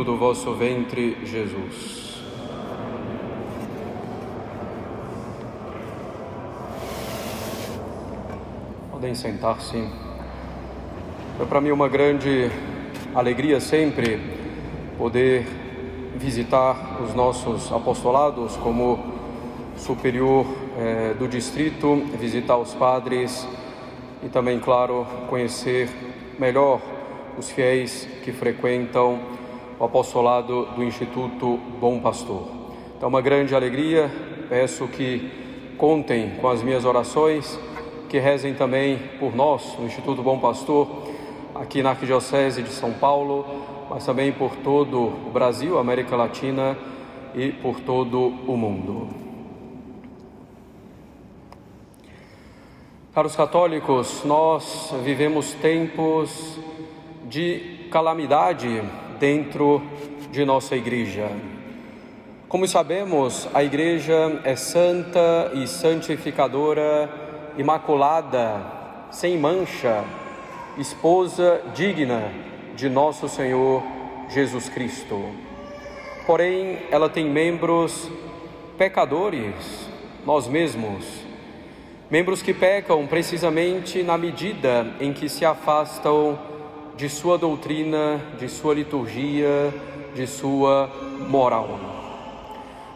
fruto do vosso ventre, Jesus. Podem sentar-se. É para mim uma grande alegria sempre poder visitar os nossos apostolados como superior eh, do distrito, visitar os padres e também, claro, conhecer melhor os fiéis que frequentam o apostolado do Instituto Bom Pastor. Então, uma grande alegria, peço que contem com as minhas orações, que rezem também por nós, no Instituto Bom Pastor, aqui na Arquidiocese de São Paulo, mas também por todo o Brasil, América Latina e por todo o mundo. Caros católicos, nós vivemos tempos de calamidade dentro de nossa igreja. Como sabemos, a igreja é santa e santificadora, imaculada, sem mancha, esposa digna de nosso Senhor Jesus Cristo. Porém, ela tem membros pecadores, nós mesmos Membros que pecam precisamente na medida em que se afastam de sua doutrina, de sua liturgia, de sua moral.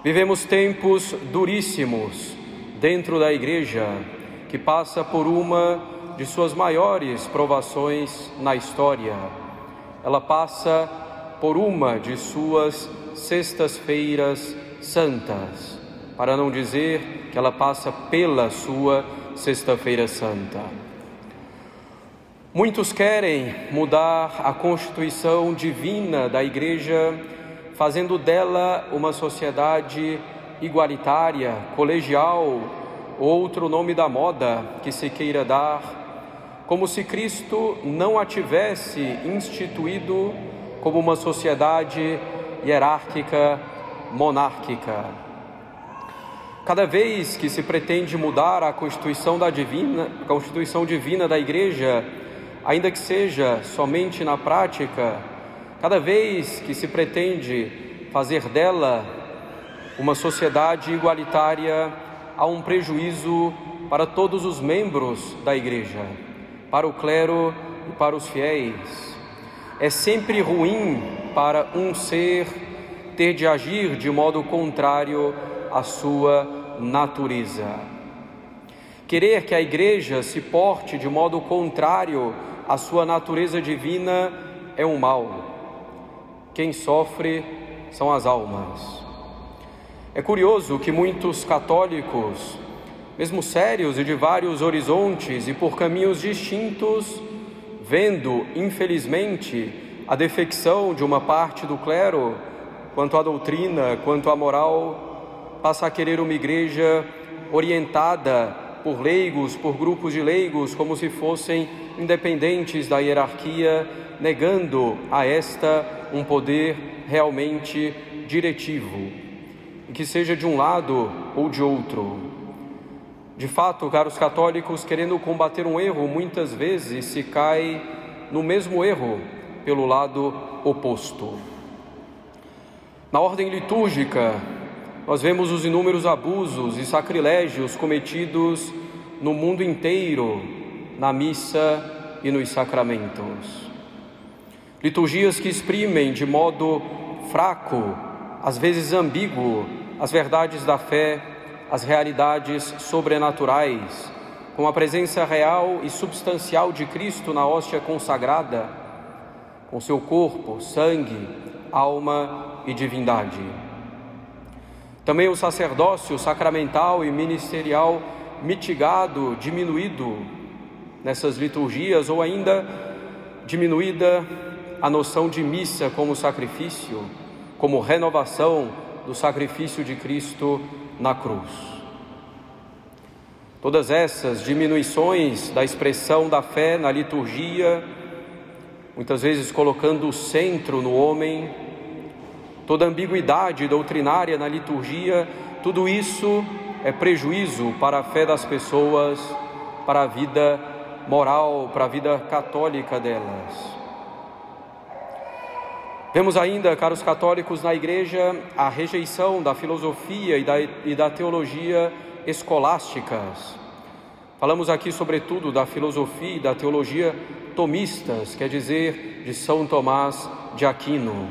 Vivemos tempos duríssimos dentro da igreja, que passa por uma de suas maiores provações na história. Ela passa por uma de suas sextas-feiras santas para não dizer que ela passa pela sua Sexta-feira Santa. Muitos querem mudar a constituição divina da Igreja, fazendo dela uma sociedade igualitária, colegial, outro nome da moda que se queira dar, como se Cristo não a tivesse instituído como uma sociedade hierárquica, monárquica. Cada vez que se pretende mudar a constituição da divina, constituição divina da igreja, ainda que seja somente na prática, cada vez que se pretende fazer dela uma sociedade igualitária, há um prejuízo para todos os membros da igreja, para o clero e para os fiéis. É sempre ruim para um ser ter de agir de modo contrário a sua natureza. Querer que a igreja se porte de modo contrário à sua natureza divina é um mal. Quem sofre são as almas. É curioso que muitos católicos, mesmo sérios e de vários horizontes e por caminhos distintos, vendo, infelizmente, a defecção de uma parte do clero quanto à doutrina, quanto à moral, passa a querer uma igreja orientada por leigos, por grupos de leigos, como se fossem independentes da hierarquia, negando a esta um poder realmente diretivo, que seja de um lado ou de outro. De fato, caros católicos, querendo combater um erro, muitas vezes se cai no mesmo erro pelo lado oposto. Na ordem litúrgica, nós vemos os inúmeros abusos e sacrilégios cometidos no mundo inteiro, na missa e nos sacramentos. Liturgias que exprimem de modo fraco, às vezes ambíguo, as verdades da fé, as realidades sobrenaturais, com a presença real e substancial de Cristo na hóstia consagrada, com seu corpo, sangue, alma e divindade. Também o sacerdócio sacramental e ministerial mitigado, diminuído nessas liturgias, ou ainda diminuída a noção de missa como sacrifício, como renovação do sacrifício de Cristo na cruz. Todas essas diminuições da expressão da fé na liturgia, muitas vezes colocando o centro no homem, toda ambiguidade doutrinária na liturgia, tudo isso é prejuízo para a fé das pessoas, para a vida moral, para a vida católica delas. Vemos ainda, caros católicos, na Igreja a rejeição da filosofia e da, e da teologia escolásticas. Falamos aqui, sobretudo, da filosofia e da teologia tomistas, quer dizer, de São Tomás de Aquino.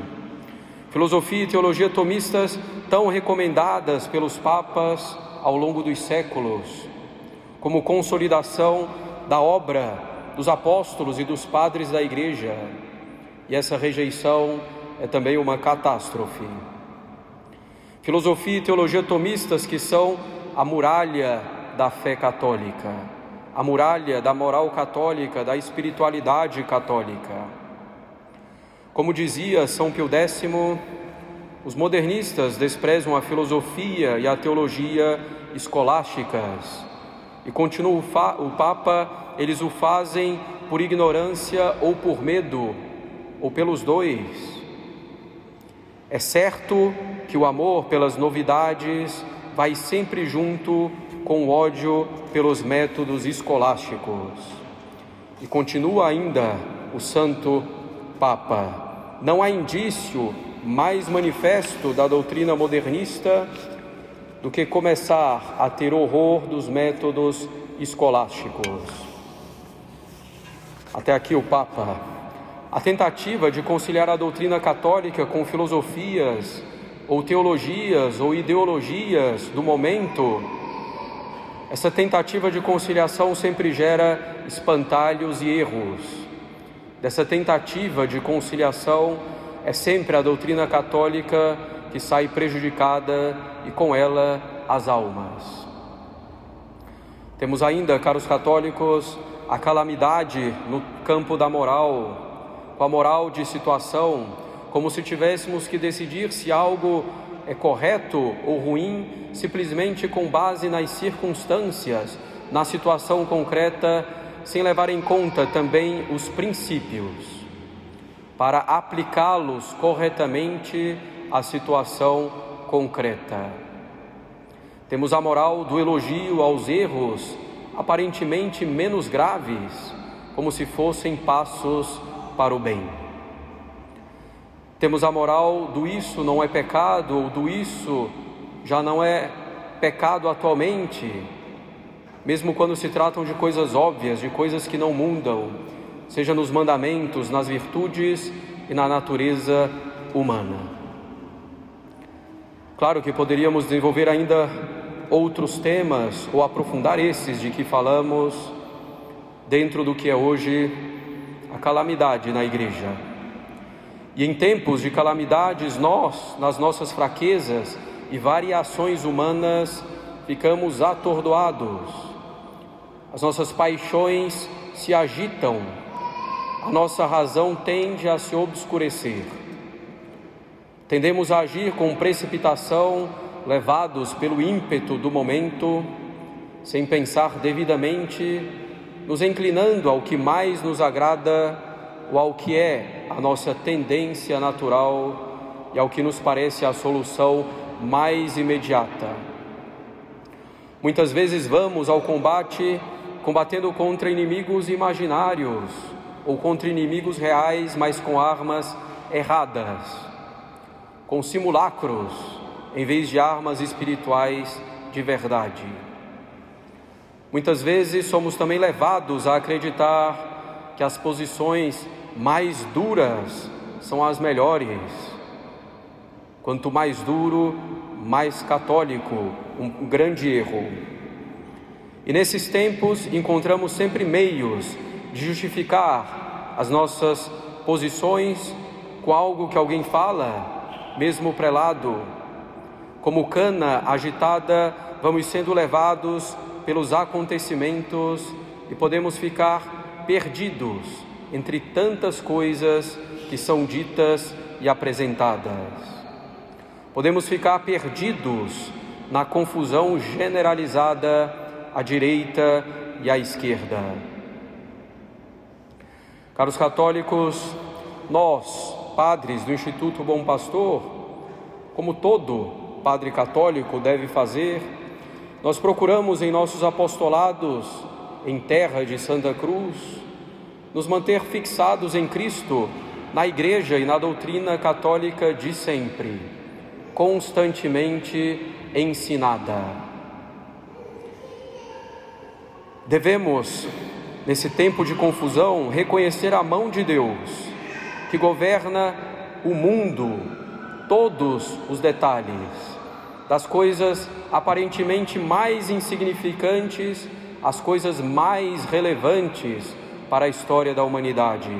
Filosofia e teologia tomistas tão recomendadas pelos papas ao longo dos séculos, como consolidação da obra dos apóstolos e dos padres da Igreja. E essa rejeição é também uma catástrofe. Filosofia e teologia tomistas que são a muralha da fé católica, a muralha da moral católica, da espiritualidade católica. Como dizia São Pio X, os modernistas desprezam a filosofia e a teologia escolásticas e continua o Papa, eles o fazem por ignorância ou por medo, ou pelos dois. É certo que o amor pelas novidades vai sempre junto com o ódio pelos métodos escolásticos. E continua ainda o Santo Papa: não há indício mais manifesto da doutrina modernista do que começar a ter horror dos métodos escolásticos. Até aqui o Papa. A tentativa de conciliar a doutrina católica com filosofias ou teologias ou ideologias do momento, essa tentativa de conciliação sempre gera espantalhos e erros. Dessa tentativa de conciliação é sempre a doutrina católica que sai prejudicada e com ela as almas. Temos ainda, caros católicos, a calamidade no campo da moral, com a moral de situação, como se tivéssemos que decidir se algo é correto ou ruim simplesmente com base nas circunstâncias, na situação concreta, sem levar em conta também os princípios, para aplicá-los corretamente a situação concreta. Temos a moral do elogio aos erros aparentemente menos graves, como se fossem passos para o bem. Temos a moral do isso não é pecado ou do isso já não é pecado atualmente, mesmo quando se tratam de coisas óbvias, de coisas que não mudam, seja nos mandamentos, nas virtudes e na natureza humana. Claro que poderíamos desenvolver ainda outros temas ou aprofundar esses de que falamos dentro do que é hoje a calamidade na igreja. E em tempos de calamidades, nós, nas nossas fraquezas e variações humanas, ficamos atordoados. As nossas paixões se agitam, a nossa razão tende a se obscurecer. Tendemos a agir com precipitação, levados pelo ímpeto do momento, sem pensar devidamente, nos inclinando ao que mais nos agrada ou ao que é a nossa tendência natural e ao que nos parece a solução mais imediata. Muitas vezes vamos ao combate combatendo contra inimigos imaginários ou contra inimigos reais, mas com armas erradas com simulacros em vez de armas espirituais de verdade. Muitas vezes somos também levados a acreditar que as posições mais duras são as melhores. Quanto mais duro, mais católico, um grande erro. E nesses tempos encontramos sempre meios de justificar as nossas posições com algo que alguém fala mesmo prelado. Como cana agitada, vamos sendo levados pelos acontecimentos e podemos ficar perdidos entre tantas coisas que são ditas e apresentadas. Podemos ficar perdidos na confusão generalizada à direita e à esquerda. Caros católicos, nós, padres do Instituto Bom Pastor, como todo padre católico deve fazer, nós procuramos em nossos apostolados em terra de Santa Cruz nos manter fixados em Cristo na Igreja e na doutrina católica de sempre, constantemente ensinada. Devemos, nesse tempo de confusão, reconhecer a mão de Deus, que governa o mundo, todos os detalhes, das coisas aparentemente mais insignificantes às coisas mais relevantes para a história da humanidade.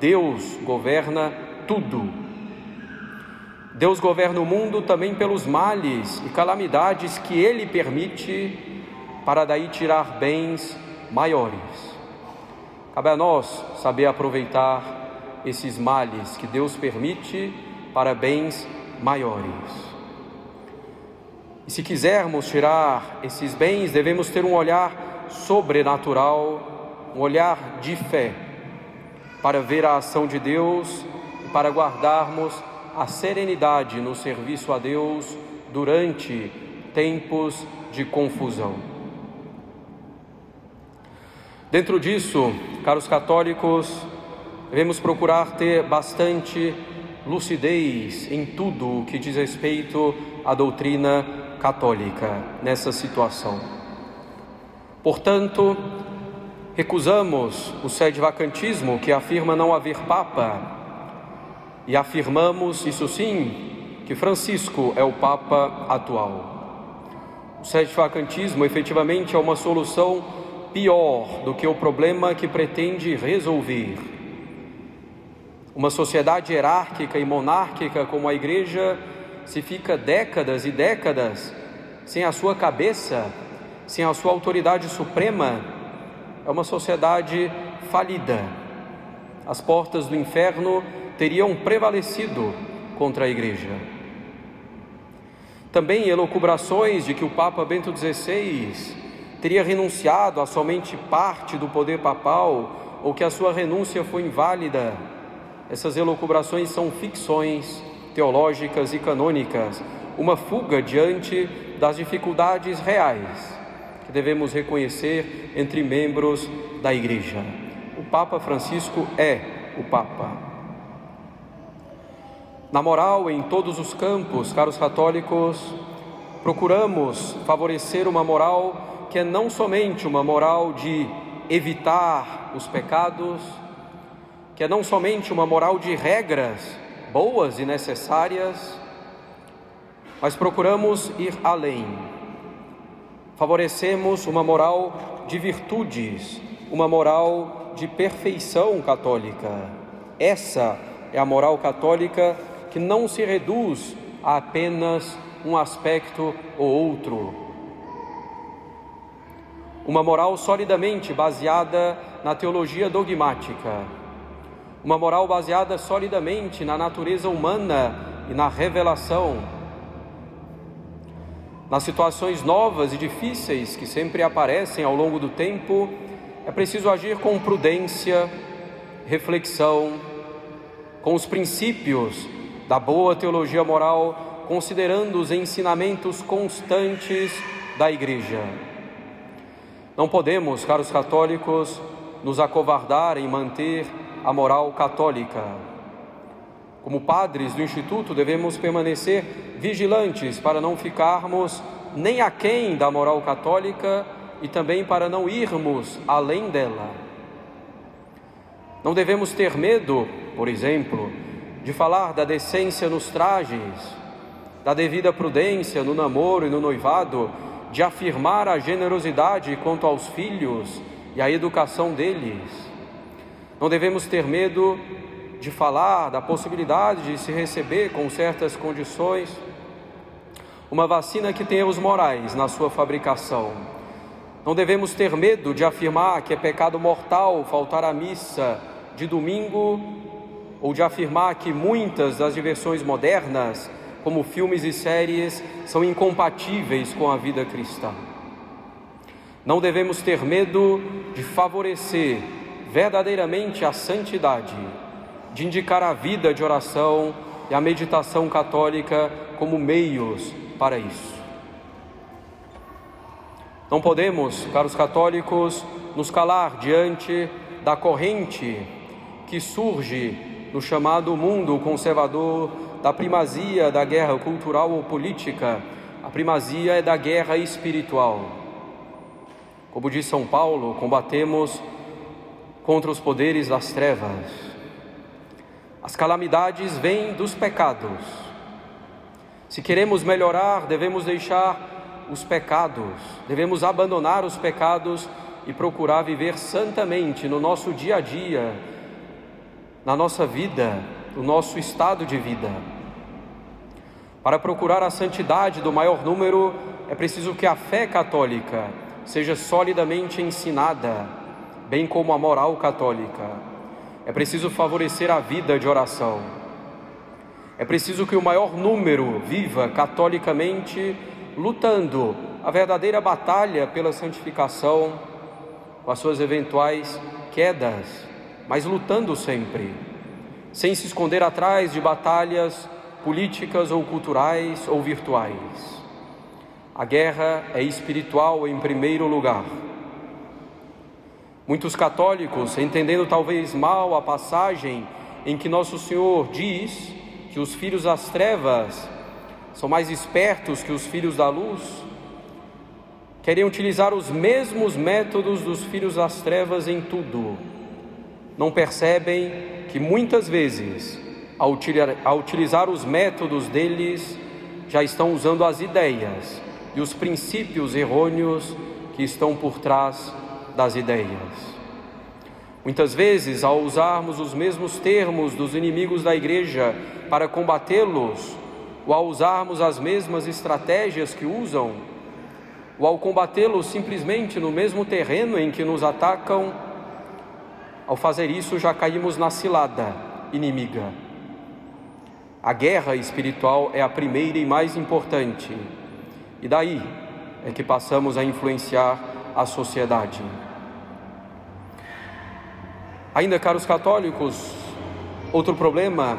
Deus governa tudo. Deus governa o mundo também pelos males e calamidades que Ele permite, para daí tirar bens maiores. Cabe a nós saber aproveitar esses males que Deus permite para bens maiores. E se quisermos tirar esses bens, devemos ter um olhar sobrenatural, um olhar de fé, para ver a ação de Deus e para guardarmos a serenidade no serviço a Deus durante tempos de confusão. Dentro disso, caros católicos, devemos procurar ter bastante lucidez em tudo o que diz respeito à doutrina católica nessa situação. Portanto, recusamos o sede-vacantismo que afirma não haver Papa e afirmamos, isso sim, que Francisco é o Papa atual. O sede-vacantismo efetivamente é uma solução pior do que o problema que pretende resolver. Uma sociedade hierárquica e monárquica como a Igreja se fica décadas e décadas sem a sua cabeça, sem a sua autoridade suprema, é uma sociedade falida. As portas do inferno teriam prevalecido contra a igreja. Também elucubrações de que o Papa Bento XVI teria renunciado a somente parte do poder papal ou que a sua renúncia foi inválida. Essas elucubrações são ficções teológicas e canônicas, uma fuga diante das dificuldades reais que devemos reconhecer entre membros da Igreja. O Papa Francisco é o Papa. Na moral, em todos os campos, caros católicos, procuramos favorecer uma moral que é não somente uma moral de evitar os pecados, que é não somente uma moral de regras, boas e necessárias, mas procuramos ir além. Favorecemos uma moral de virtudes, uma moral de perfeição católica. Essa é a moral católica que não se reduz a apenas um aspecto ou outro. Uma moral solidamente baseada na teologia dogmática uma moral baseada solidamente na natureza humana e na revelação. Nas situações novas e difíceis que sempre aparecem ao longo do tempo, é preciso agir com prudência, reflexão, com os princípios da boa teologia moral, considerando os ensinamentos constantes da Igreja. Não podemos, caros católicos, nos acovardar em manter a moral católica. Como padres do Instituto, devemos permanecer vigilantes para não ficarmos nem aquém da moral católica e também para não irmos além dela. Não devemos ter medo, por exemplo, de falar da decência nos trajes, da devida prudência no namoro e no noivado, de afirmar a generosidade quanto aos filhos e a educação deles não devemos ter medo de falar da possibilidade de se receber com certas condições uma vacina que tenha os morais na sua fabricação. Não devemos ter medo de afirmar que é pecado mortal faltar à missa de domingo ou de afirmar que muitas das diversões modernas, como filmes e séries, são incompatíveis com a vida cristã. Não devemos ter medo de favorecer verdadeiramente a santidade, de indicar a vida de oração e a meditação católica como meios para isso. Não podemos, caros católicos, nos calar diante da corrente que surge no chamado mundo conservador da primazia da guerra cultural ou política, a primazia é da guerra espiritual. Como diz São Paulo, combatemos contra os poderes das trevas. As calamidades vêm dos pecados. Se queremos melhorar, devemos deixar os pecados, devemos abandonar os pecados e procurar viver santamente no nosso dia a dia, na nossa vida, no nosso estado de vida. Para procurar a santidade do maior número, é preciso que a fé católica seja solidamente ensinada, bem como a moral católica. É preciso favorecer a vida de oração. É preciso que o maior número viva catolicamente, lutando a verdadeira batalha pela santificação, com as suas eventuais quedas, mas lutando sempre, sem se esconder atrás de batalhas políticas ou culturais ou virtuais. A guerra é espiritual em primeiro lugar. Muitos católicos, entendendo talvez mal a passagem em que Nosso Senhor diz que os filhos das trevas são mais espertos que os filhos da luz, querem utilizar os mesmos métodos dos filhos das trevas em tudo. Não percebem que muitas vezes a utilizar, a utilizar os métodos deles, já estão usando as ideias e os princípios errôneos que estão por trás das ideias. Muitas vezes, ao usarmos os mesmos termos dos inimigos da igreja para combatê-los, ou ao usarmos as mesmas estratégias que usam, ou ao combatê-los simplesmente no mesmo terreno em que nos atacam, ao fazer isso já caímos na cilada inimiga. A guerra espiritual é a primeira e mais importante, e daí é que passamos a influenciar a sociedade. Ainda, caros católicos, outro problema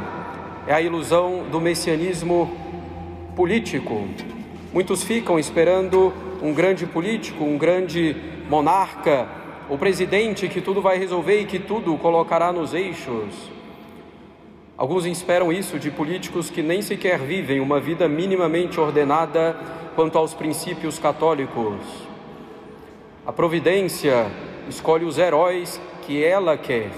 é a ilusão do messianismo político. Muitos ficam esperando um grande político, um grande monarca, o presidente que tudo vai resolver e que tudo colocará nos eixos. Alguns esperam isso de políticos que nem sequer vivem uma vida minimamente ordenada quanto aos princípios católicos. A providência escolhe os heróis que ela quer.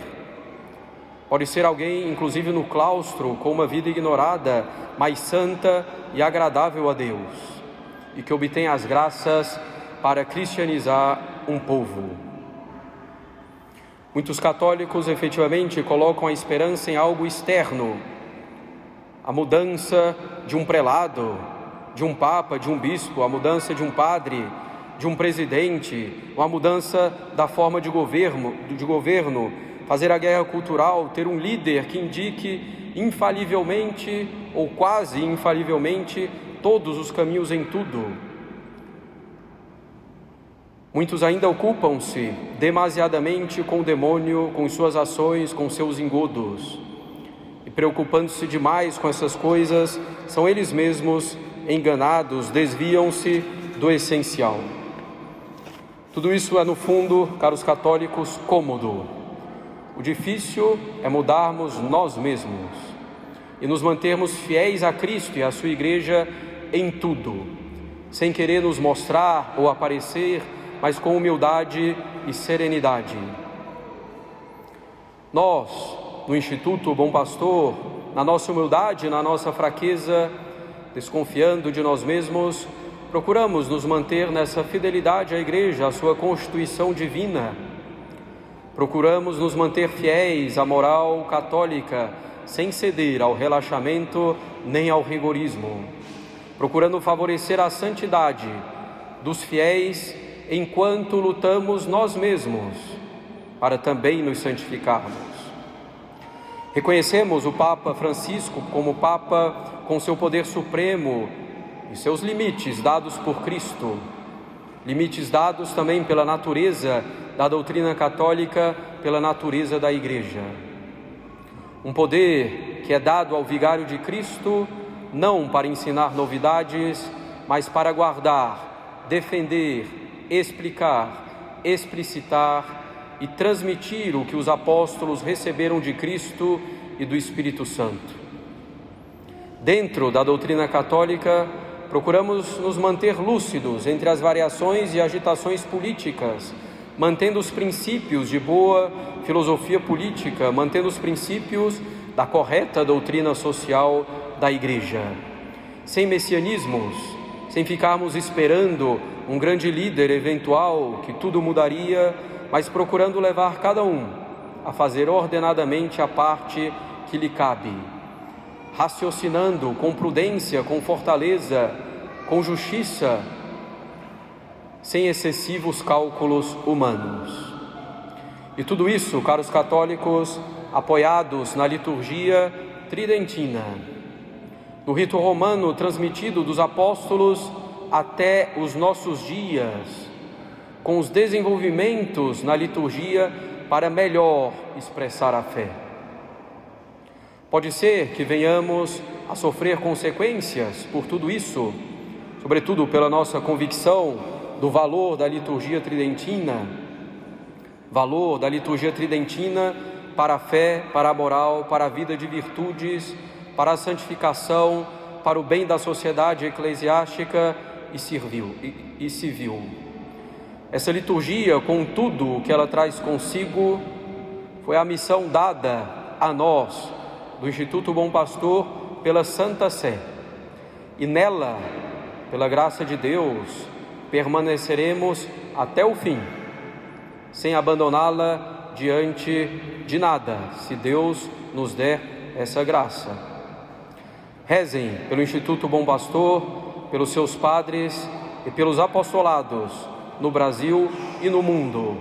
Pode ser alguém, inclusive no claustro, com uma vida ignorada, mas santa e agradável a Deus, e que obtém as graças para cristianizar um povo. Muitos católicos efetivamente colocam a esperança em algo externo, a mudança de um prelado, de um papa, de um bispo, a mudança de um padre, de um presidente, ou a mudança da forma de governo, de governo, fazer a guerra cultural, ter um líder que indique infalivelmente ou quase infalivelmente todos os caminhos em tudo. Muitos ainda ocupam-se demasiadamente com o demônio, com suas ações, com seus engodos. E preocupando-se demais com essas coisas, são eles mesmos enganados, desviam-se do essencial. Tudo isso é, no fundo, caros católicos, cômodo. O difícil é mudarmos nós mesmos e nos mantermos fiéis a Cristo e à Sua Igreja em tudo, sem querer nos mostrar ou aparecer mas com humildade e serenidade. Nós, no Instituto Bom Pastor, na nossa humildade, na nossa fraqueza, desconfiando de nós mesmos, procuramos nos manter nessa fidelidade à Igreja, à sua constituição divina. Procuramos nos manter fiéis à moral católica, sem ceder ao relaxamento nem ao rigorismo, procurando favorecer a santidade dos fiéis enquanto lutamos nós mesmos para também nos santificarmos. Reconhecemos o Papa Francisco como Papa com seu poder supremo e seus limites dados por Cristo, limites dados também pela natureza da doutrina católica, pela natureza da Igreja. Um poder que é dado ao vigário de Cristo não para ensinar novidades, mas para guardar, defender, explicar, explicitar e transmitir o que os apóstolos receberam de Cristo e do Espírito Santo. Dentro da doutrina católica, procuramos nos manter lúcidos entre as variações e agitações políticas, mantendo os princípios de boa filosofia política, mantendo os princípios da correta doutrina social da Igreja. Sem messianismos, sem ficarmos esperando um grande líder eventual que tudo mudaria, mas procurando levar cada um a fazer ordenadamente a parte que lhe cabe, raciocinando com prudência, com fortaleza, com justiça, sem excessivos cálculos humanos. E tudo isso, caros católicos, apoiados na liturgia tridentina, no rito romano transmitido dos apóstolos até os nossos dias, com os desenvolvimentos na liturgia para melhor expressar a fé. Pode ser que venhamos a sofrer consequências por tudo isso, sobretudo pela nossa convicção do valor da liturgia tridentina, valor da liturgia tridentina para a fé, para a moral, para a vida de virtudes, para a santificação, para o bem da sociedade eclesiástica e civil. E, e civil. Essa liturgia, com tudo o que ela traz consigo, foi a missão dada a nós, do Instituto Bom Pastor, pela Santa Sé. E nela, pela graça de Deus, permaneceremos até o fim, sem abandoná-la diante de nada, se Deus nos der essa graça. Rezem pelo Instituto Bom Pastor, pelos seus padres e pelos apostolados no Brasil e no mundo.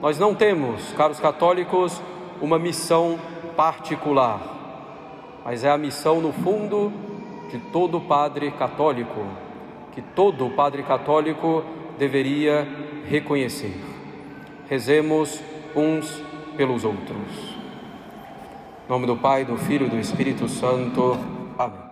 Nós não temos, caros católicos, uma missão particular, mas é a missão, no fundo, de todo padre católico, que todo padre católico deveria reconhecer. Rezemos uns pelos outros. Em nome do Pai, do Filho e do Espírito Santo. Amém.